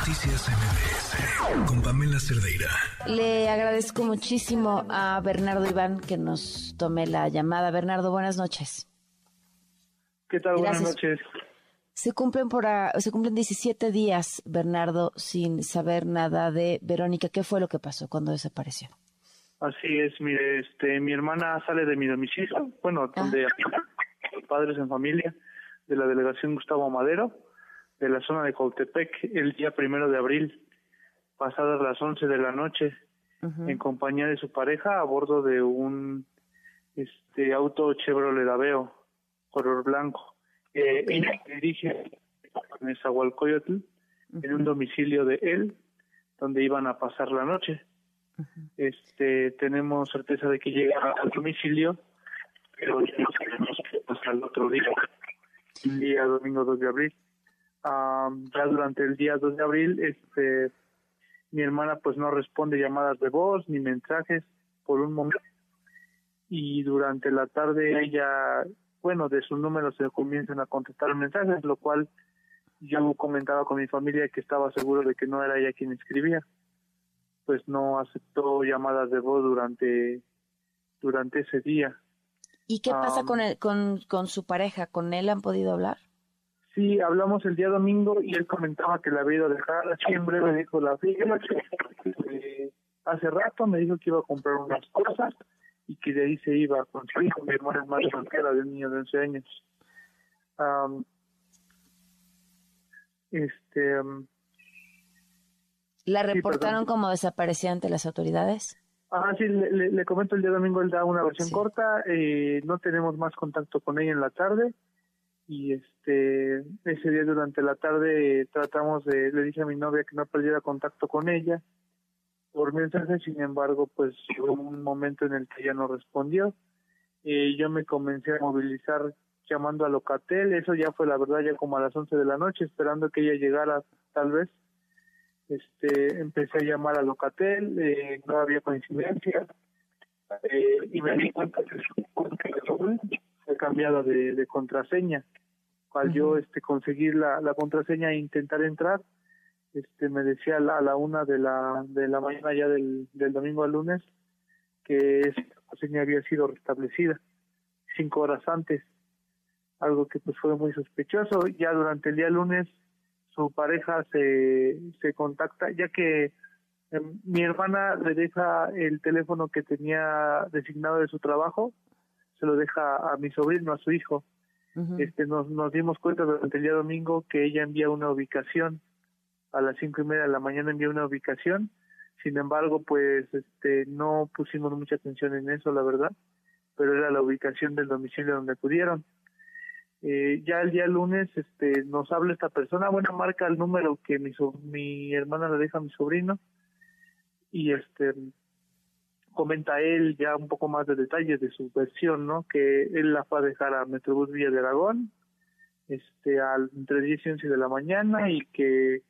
Noticias MBS con Pamela Cerdeira. Le agradezco muchísimo a Bernardo Iván que nos tome la llamada. Bernardo, buenas noches. ¿Qué tal? Buenas noches. Se cumplen por se cumplen 17 días, Bernardo, sin saber nada de Verónica. ¿Qué fue lo que pasó cuando desapareció? Así es, mire, este, mi hermana sale de mi domicilio, bueno, ah. donde padres en familia de la delegación Gustavo Madero de la zona de Cautepec el día primero de abril, pasadas las once de la noche, en compañía de su pareja a bordo de un este auto Chevrolet Aveo color blanco. Eh, ella dirige en Nezahualcóyotl, en un domicilio de él, donde iban a pasar la noche. Este tenemos certeza de que llega al domicilio, pero no sabemos hasta el otro día, el día domingo 2 de abril ya durante el día 2 de abril, este, mi hermana pues no responde llamadas de voz ni mensajes por un momento. Y durante la tarde ella, bueno, de sus números se comienzan a contestar mensajes, lo cual yo comentaba con mi familia que estaba seguro de que no era ella quien escribía. Pues no aceptó llamadas de voz durante, durante ese día. ¿Y qué pasa con, el, con, con su pareja? ¿Con él han podido hablar? Sí, hablamos el día domingo y él comentaba que la había ido a dejar. Siempre me dijo la firma. Eh, hace rato me dijo que iba a comprar unas cosas y que de ahí se iba con su hijo. Mi hermana es más soltera de un niño de 11 años. este. ¿La reportaron como desaparecida ante las autoridades? Ah, sí, le, comento el día domingo, él da una versión corta. Eh, no tenemos más contacto con ella en la tarde y este ese día durante la tarde tratamos de le dije a mi novia que no perdiera contacto con ella por mensaje sin embargo pues llegó un momento en el que ella no respondió. Y yo me comencé a movilizar llamando a Locatel eso ya fue la verdad ya como a las 11 de la noche esperando que ella llegara tal vez. Este empecé a llamar a Locatel eh, no había coincidencia eh, y me di cuenta que fue cambiada de, de contraseña al yo este conseguir la, la contraseña e intentar entrar este me decía a la, a la una de la de la mañana ya del, del domingo al lunes que esa contraseña había sido restablecida cinco horas antes algo que pues fue muy sospechoso. Ya durante el día lunes su pareja se se contacta ya que em, mi hermana le deja el teléfono que tenía designado de su trabajo se lo deja a mi sobrino a su hijo. Este nos, nos dimos cuenta durante el día domingo que ella envía una ubicación. A las cinco y media de la mañana envía una ubicación. Sin embargo pues este no pusimos mucha atención en eso la verdad pero era la ubicación del domicilio donde acudieron. Eh, ya el día lunes este nos habla esta persona bueno marca el número que mi mi hermana le deja a mi sobrino. Y este comenta él ya un poco más de detalles de su versión, ¿no? Que él la fue a dejar a Metrobús Villa de Aragón, este, al, entre 10 y 11 de la mañana y que,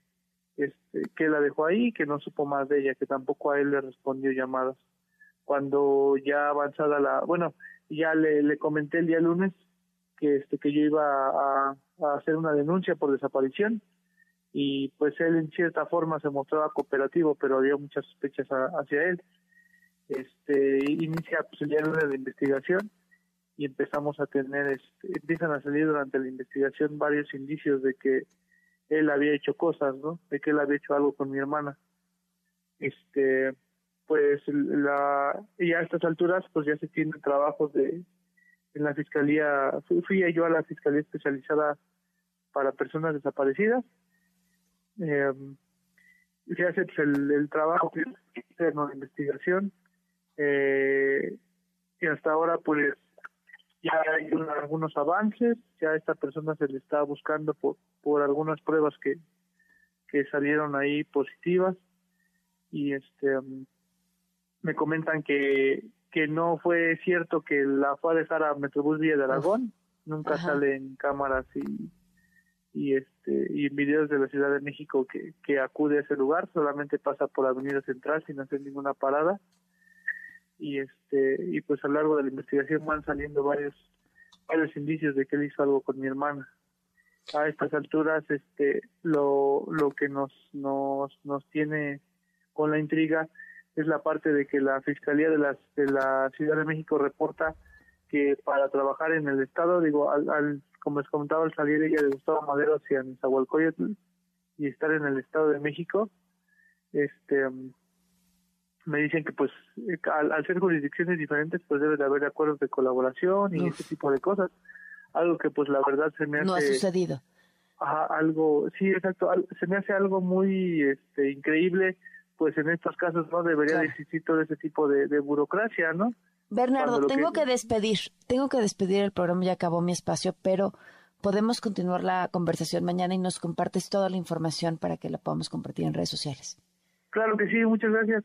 este, que la dejó ahí, que no supo más de ella, que tampoco a él le respondió llamadas. Cuando ya avanzada la, bueno, ya le, le comenté el día lunes que, este, que yo iba a, a hacer una denuncia por desaparición y pues él en cierta forma se mostraba cooperativo, pero había muchas sospechas hacia él este inicia pues, el día de la investigación y empezamos a tener este, empiezan a salir durante la investigación varios indicios de que él había hecho cosas no de que él había hecho algo con mi hermana. Este pues la y a estas alturas pues ya se tienen trabajos de en la fiscalía fui, yo a la fiscalía especializada para personas desaparecidas. Eh, se hace pues, el, el trabajo interno de investigación eh, y hasta ahora pues ya hay algunos avances, ya esta persona se le está buscando por, por algunas pruebas que, que salieron ahí positivas. Y este um, me comentan que que no fue cierto que la fue a dejar a Metrobús Villa de Aragón, nunca sale en cámaras y y este y en videos de la Ciudad de México que, que acude a ese lugar, solamente pasa por Avenida Central sin hacer ninguna parada y este y pues a lo largo de la investigación van saliendo varios varios indicios de que él hizo algo con mi hermana. A estas alturas este lo, lo que nos, nos, nos tiene con la intriga es la parte de que la Fiscalía de, las, de la Ciudad de México reporta que para trabajar en el Estado, digo, al, como les comentaba, al salir ella de Gustavo Madero hacia Nezahualcóyotl y estar en el Estado de México, este me dicen que pues al, ser jurisdicciones diferentes pues debe de haber acuerdos de colaboración y ese tipo de cosas. Algo que pues la verdad se me hace no ha sucedido. Ajá, algo sí exacto se me hace algo muy este increíble pues en estos casos no debería existir todo ese tipo de, burocracia no Bernardo tengo que... despedir tengo que despedir el programa ya acabó mi espacio pero podemos continuar la conversación mañana y nos compartes toda la información para que la podamos compartir en redes sociales. Claro que sí muchas gracias